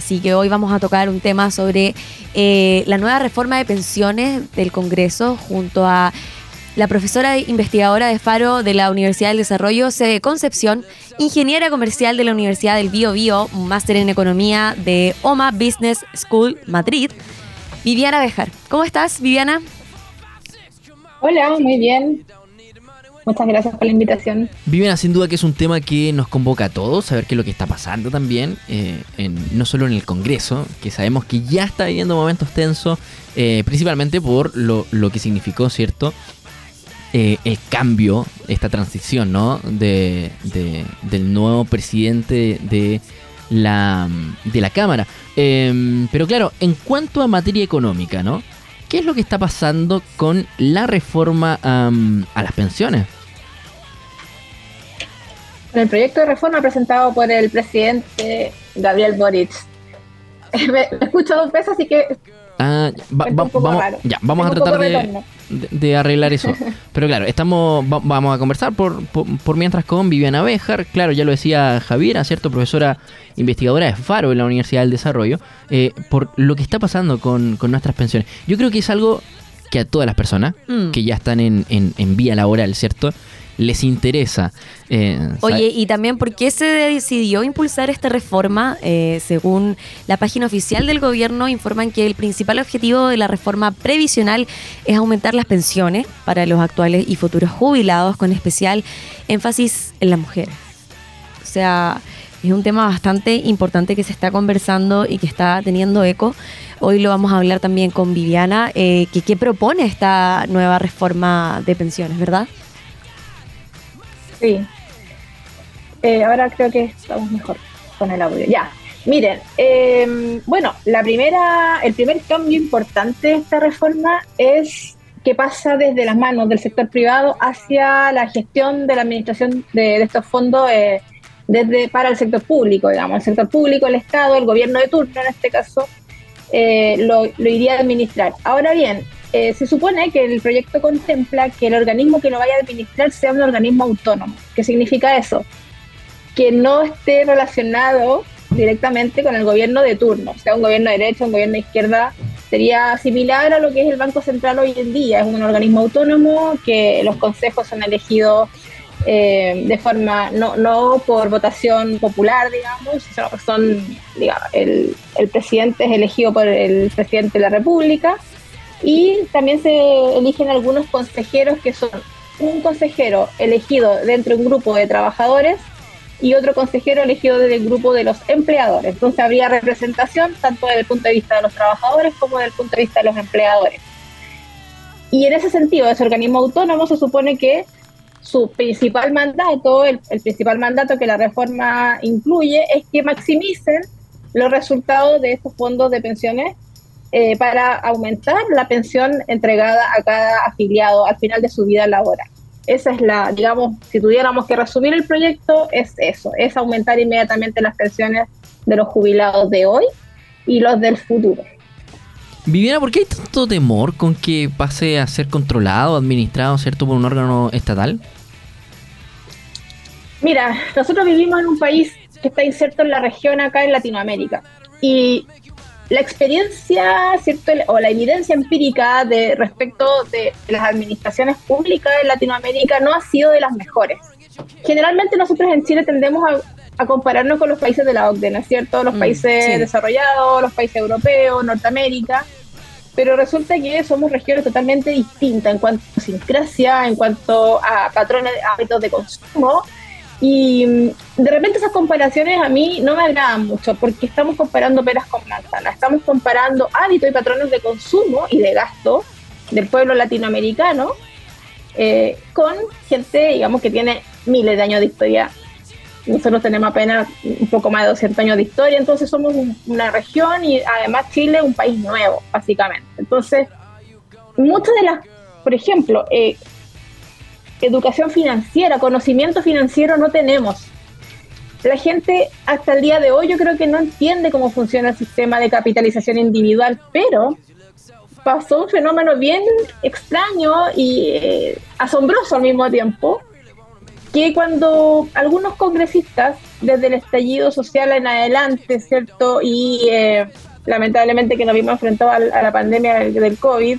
Así que hoy vamos a tocar un tema sobre eh, la nueva reforma de pensiones del Congreso junto a la profesora investigadora de Faro de la Universidad del Desarrollo, sede Concepción, ingeniera comercial de la Universidad del Bio Bio, máster en economía de OMA Business School Madrid, Viviana Bejar. ¿Cómo estás, Viviana? Hola, muy bien. Muchas gracias por la invitación. Viviana, sin duda que es un tema que nos convoca a todos, saber qué es lo que está pasando también, eh, no solo en el Congreso, que sabemos que ya está viviendo momentos tensos, eh, principalmente por lo, lo que significó, ¿cierto? Eh, el cambio, esta transición, ¿no? De, del nuevo presidente de la, de la Cámara. Em, pero claro, en cuanto a materia económica, ¿no? ¿Qué es lo que está pasando con la reforma a las pensiones? El proyecto de reforma presentado por el presidente Gabriel Boric. Me escucho dos veces, así que Ah, vamos, ya, vamos a tratar de, arreglar eso. Pero claro, estamos vamos a conversar por, por, mientras con Viviana Bejar, claro, ya lo decía Javiera, ¿cierto? Profesora investigadora de Faro en la Universidad del Desarrollo, eh, por lo que está pasando con, nuestras pensiones. Yo creo que es algo que a todas las personas mm. que ya están en, en, en vía laboral, ¿cierto? les interesa. Eh, Oye, y también, ¿por qué se decidió impulsar esta reforma? Eh, según la página oficial del gobierno, informan que el principal objetivo de la reforma previsional es aumentar las pensiones para los actuales y futuros jubilados, con especial énfasis en las mujeres. O sea, es un tema bastante importante que se está conversando y que está teniendo eco. Hoy lo vamos a hablar también con Viviana, eh, que qué propone esta nueva reforma de pensiones, ¿verdad? Sí. Eh, ahora creo que estamos mejor con el audio. Ya. Miren, em, bueno, la primera, el primer cambio importante de esta reforma es que pasa desde las manos del sector privado hacia la gestión de la administración de, estos fondos eh, desde para el sector público, digamos, el sector público, el Estado, el gobierno de turno en este caso, eh, lo, lo, iría a administrar. Ahora bien, eh, se supone que el proyecto contempla que el organismo que lo vaya a administrar sea un organismo autónomo. ¿Qué significa eso? Que no esté relacionado directamente con el gobierno de turno, sea un gobierno de derecha, un gobierno de izquierda, sería similar a lo que es el Banco Central hoy en día. Es un organismo autónomo que los consejos son elegidos eh, de forma, no, no por votación popular, digamos, sino son, digamos, el, el presidente es elegido por el presidente de la República y también se eligen algunos consejeros que son un consejero elegido dentro de un grupo de trabajadores y otro consejero elegido desde el grupo de los empleadores. Entonces habría representación tanto desde el punto de vista de los trabajadores como desde el punto de vista de los empleadores. Y en ese sentido, ese organismo autónomo se supone que su principal mandato, el, principal mandato que la reforma incluye, es que maximicen los resultados de estos fondos de pensiones eh, para aumentar la pensión entregada a cada afiliado al final de su vida laboral. Esa es la, digamos, si tuviéramos que resumir el proyecto, es eso, es aumentar inmediatamente las pensiones de los jubilados de hoy y los del futuro. Viviana, ¿por qué hay tanto temor con que pase a ser controlado, administrado, ¿cierto?, por un órgano estatal? Mira, nosotros vivimos en un país que está inserto en la región acá en Latinoamérica. Y la experiencia, ¿cierto? o la evidencia empírica de respecto de las administraciones públicas en Latinoamérica no ha sido de las mejores. Generalmente nosotros en Chile tendemos a, compararnos con los países de la OCDE, ¿no es cierto? Los mm, países desarrollados, los países europeos, Norteamérica, pero resulta que somos regiones totalmente distintas en cuanto a sincrasia, en cuanto a patrones, hábitos de consumo, y mm, de repente esas comparaciones a mí no me agradan mucho porque estamos comparando peras con manzanas, estamos comparando hábitos y patrones de consumo y de gasto del pueblo latinoamericano eh, con gente, digamos, que tiene miles de años de historia. Nosotros tenemos apenas un poco más de 200 años de historia, entonces somos una región y además Chile un país nuevo, básicamente. Entonces, muchas de las, por ejemplo, eh, educación financiera, conocimiento financiero no tenemos. La gente hasta el día de hoy yo creo que no entiende cómo funciona el sistema de capitalización individual, pero pasó un fenómeno bien extraño y eh, asombroso al mismo tiempo, que cuando algunos congresistas desde el estallido social en adelante, ¿cierto? Y eh, lamentablemente que nos vimos enfrentados a, la pandemia del, COVID,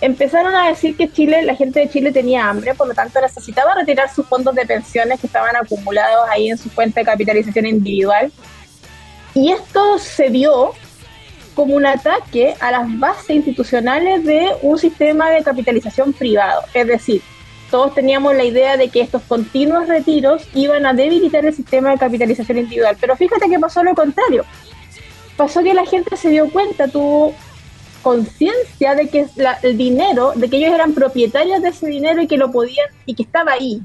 empezaron a decir que Chile, la gente de Chile tenía hambre, por lo tanto necesitaba retirar sus fondos de pensiones que estaban acumulados ahí en su cuenta de capitalización individual. Y esto se vio como un ataque a las bases institucionales de un sistema de capitalización privado. Es decir, todos teníamos la idea de que estos continuos retiros iban a debilitar el sistema de capitalización individual. Pero fíjate que pasó lo contrario. Pasó que la gente se dio cuenta, tuvo conciencia de que el dinero, de que ellos eran propietarios de ese dinero y que lo podían, y que estaba ahí.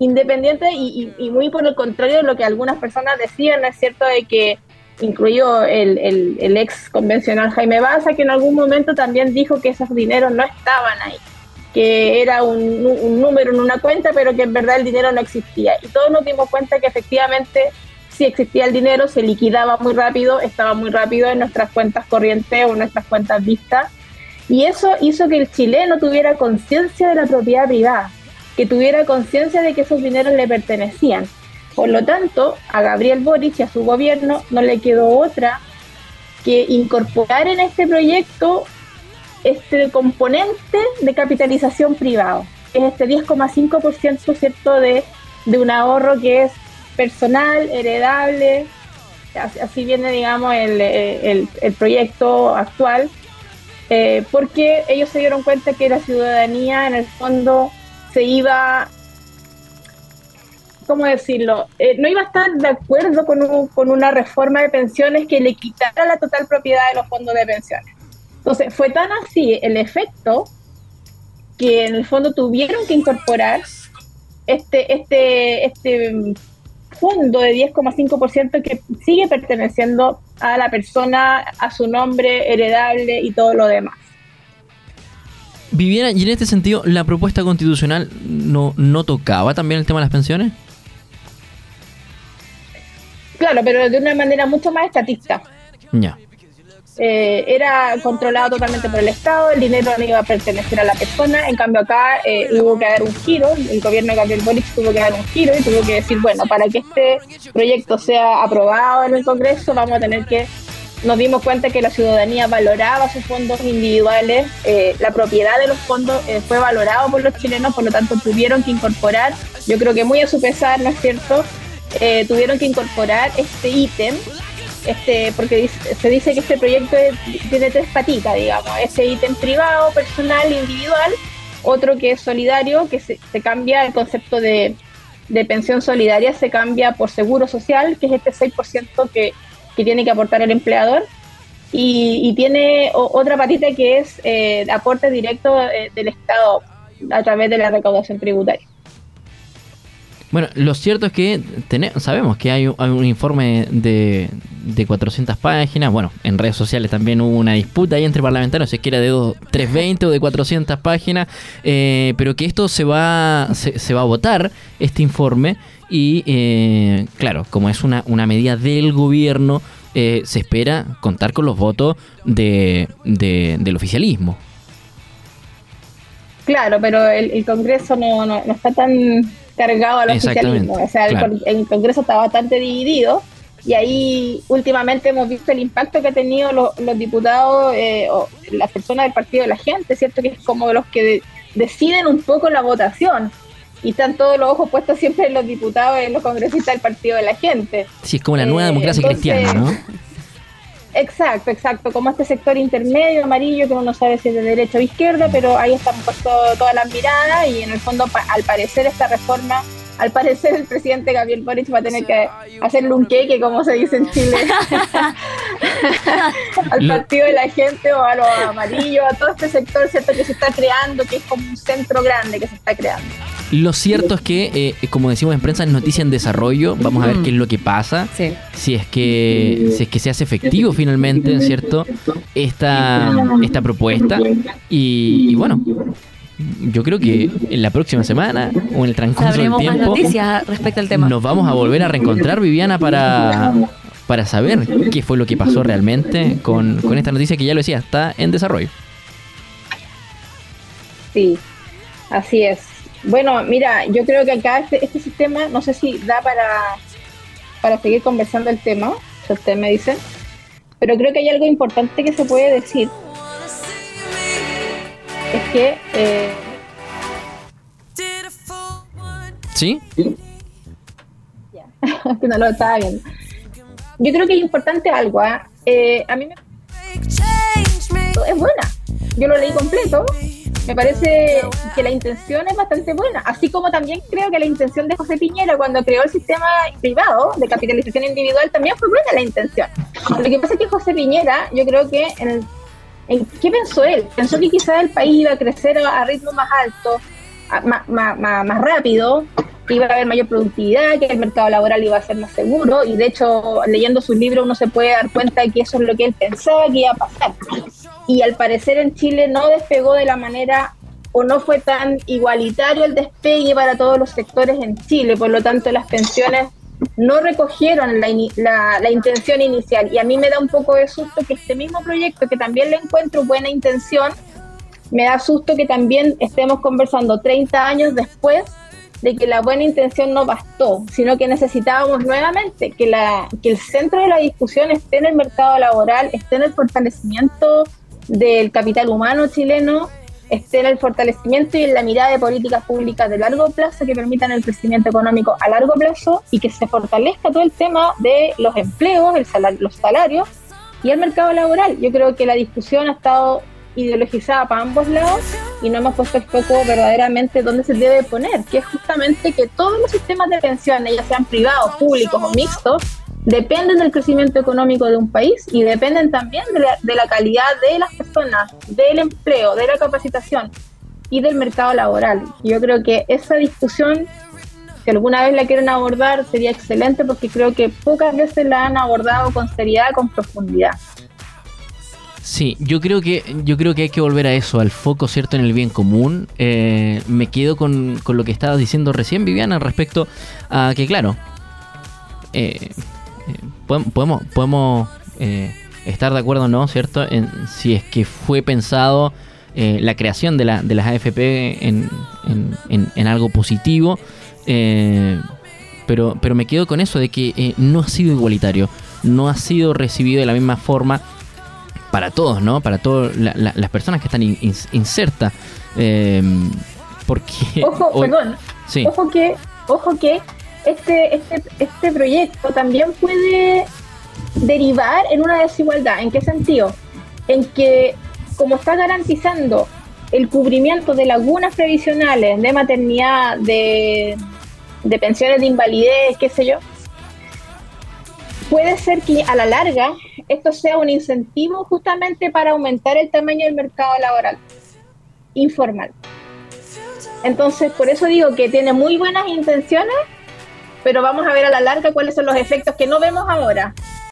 Independiente y, muy por el contrario de lo que algunas personas decían, es cierto de que incluido el, el, ex convencional Jaime Baza, que en algún momento también dijo que esos dineros no estaban ahí, que era un, número en una cuenta, pero que en verdad el dinero no existía. Y todos nos dimos cuenta que efectivamente si existía el dinero, se liquidaba muy rápido, estaba muy rápido en nuestras cuentas corrientes o en nuestras cuentas vistas. Y eso hizo que el chileno tuviera conciencia de la propiedad privada, que tuviera conciencia de que esos dineros le pertenecían por lo tanto, a Gabriel Boric y a su gobierno no le quedó otra que incorporar en este proyecto este componente de capitalización privado, es este 10,5% cierto de, de un ahorro que es personal, heredable, así viene digamos el, el, proyecto actual, eh, porque ellos se dieron cuenta que la ciudadanía en el fondo se iba ¿cómo decirlo? Eh, no iba a estar de acuerdo con, con una reforma de pensiones que le quitara la total propiedad de los fondos de pensiones. Entonces, fue tan así el efecto que en el fondo tuvieron que incorporar este, este, este fondo de 10,5% que sigue perteneciendo a la persona, a su nombre heredable y todo lo demás. Viviana, y en este sentido, ¿la propuesta constitucional no, no tocaba también el tema de las pensiones? Claro, pero de una manera mucho más estatista. Ya. Eh, era controlado totalmente por el Estado, el dinero no iba a pertenecer a la persona, en cambio acá eh, hubo que dar un giro, el gobierno de Gabriel Boric tuvo que dar un giro y tuvo que decir, bueno, para que este proyecto sea aprobado en el Congreso vamos a tener que, nos dimos cuenta que la ciudadanía valoraba sus fondos individuales, eh, la propiedad de los fondos fue valorado por los chilenos, por lo tanto tuvieron que incorporar, yo creo que muy a su pesar, ¿no es cierto?, eh, tuvieron que incorporar este ítem, este, porque se dice que este proyecto tiene tres patitas, digamos, ese ítem privado, personal, individual, otro que es solidario, que se, cambia el concepto de, pensión solidaria, se cambia por seguro social, que es este 6% que, que tiene que aportar el empleador, y, tiene otra patita que es eh, aporte directo eh, del Estado a través de la recaudación tributaria. Bueno, lo cierto es que tenemos, sabemos que hay, un informe de, de 400 páginas. Bueno, en redes sociales también hubo una disputa ahí entre parlamentarios, si es que era de 320 o de 400 páginas, eh, pero que esto se va, se, va a votar, este informe, y eh, claro, como es una, una medida del gobierno, eh, se espera contar con los votos de, del oficialismo. Claro, pero el, Congreso no, no está tan cargado al oficialismo. O sea, el, Congreso está bastante dividido y ahí últimamente hemos visto el impacto que han tenido los, diputados eh, o las personas del partido de la gente, ¿cierto? Que es como los que deciden un poco la votación y están todos los ojos puestos siempre en los diputados y en los congresistas del partido de la gente. Sí, es como la nueva eh, democracia cristiana, ¿no? Exacto, exacto, como este sector intermedio amarillo que uno no sabe si es de derecha o izquierda, pero ahí están puestos todas las miradas y en el fondo al parecer esta reforma al parecer el presidente Gabriel Boric va a tener que hacerle un queque, como se dice en Chile, al partido de la gente o a los amarillos, a todo este sector cierto que se está creando, que es como un centro grande que se está creando. Lo cierto es que, eh, como decimos en prensa, es noticia en desarrollo. Vamos a ver qué es lo que pasa. Si es que si es que se hace efectivo finalmente, ¿cierto? Esta, esta propuesta. y bueno, yo creo que en la próxima semana o en el transcurso del tiempo noticias respecto al tema. Nos vamos a volver a reencontrar, Viviana, para, para saber qué fue lo que pasó realmente con, con esta noticia que ya lo decía, está en desarrollo. Sí, así es. Bueno, mira, yo creo que acá este, este sistema, no sé si da para, para seguir conversando el tema, si ustedes me dicen, pero creo que hay algo importante que se puede decir. Es que... Eh, ¿Sí? Ya, que no lo estaba viendo. Yo creo que es importante algo. ¿ah? Eh, a mí me... Es buena. Yo lo leí completo me parece que la intención es bastante buena, así como también creo que la intención de José Piñera cuando creó el sistema privado de capitalización individual también fue buena la intención. Lo que pasa es que José Piñera, yo creo que ¿qué pensó él? Pensó que quizás el país iba a crecer a, ritmo más alto, más, más, más, rápido, que iba a haber mayor productividad, que el mercado laboral iba a ser más seguro, y de hecho, leyendo sus libros uno se puede dar cuenta de que eso es lo que él pensaba que iba a pasar y al parecer en Chile no despegó de la manera o no fue tan igualitario el despegue para todos los sectores en Chile, por lo tanto las pensiones no recogieron la, la, intención inicial. Y a mí me da un poco de susto que este mismo proyecto, que también le encuentro buena intención, me da susto que también estemos conversando 30 años después de que la buena intención no bastó, sino que necesitábamos nuevamente que, la, que el centro de la discusión esté en el mercado laboral, esté en el fortalecimiento del capital humano chileno esté en el fortalecimiento y en la mirada de políticas públicas de largo plazo que permitan el crecimiento económico a largo plazo y que se fortalezca todo el tema de los empleos, el los salarios y el mercado laboral. Yo creo que la discusión ha estado ideologizada para ambos lados y no hemos puesto el foco verdaderamente donde se debe poner, que es justamente que todos los sistemas de pensiones, ya sean privados, públicos o mixtos, dependen del crecimiento económico de un país y dependen también de la, de la, calidad de las personas, del empleo, de la capacitación y del mercado laboral. Yo creo que esa discusión, si alguna vez la quieren abordar, sería excelente porque creo que pocas veces la han abordado con seriedad, con profundidad. Sí, yo creo que yo creo que hay que volver a eso, al foco cierto en el bien común. Eh, me quedo con, con, lo que estabas diciendo recién, Viviana, respecto a que, claro, eh, podemos, podemos eh, estar de acuerdo no, ¿cierto? En si es que fue pensado eh, la creación de, la, de las AFP en, en, algo positivo, eh, pero, pero me quedo con eso de que no ha sido igualitario, no ha sido recibido de la misma forma para todos, ¿no? Para todas las personas que están insertas. porque... Ojo, perdón. Ojo que, ojo que este, este, este proyecto también puede derivar en una desigualdad. ¿En qué sentido? En que como está garantizando el cubrimiento de lagunas previsionales, de maternidad, de, de pensiones de invalidez, qué sé yo, puede ser que a la larga esto sea un incentivo justamente para aumentar el tamaño del mercado laboral informal. Entonces, por eso digo que tiene muy buenas intenciones, pero vamos a ver a la larga cuáles son los efectos que no vemos ahora.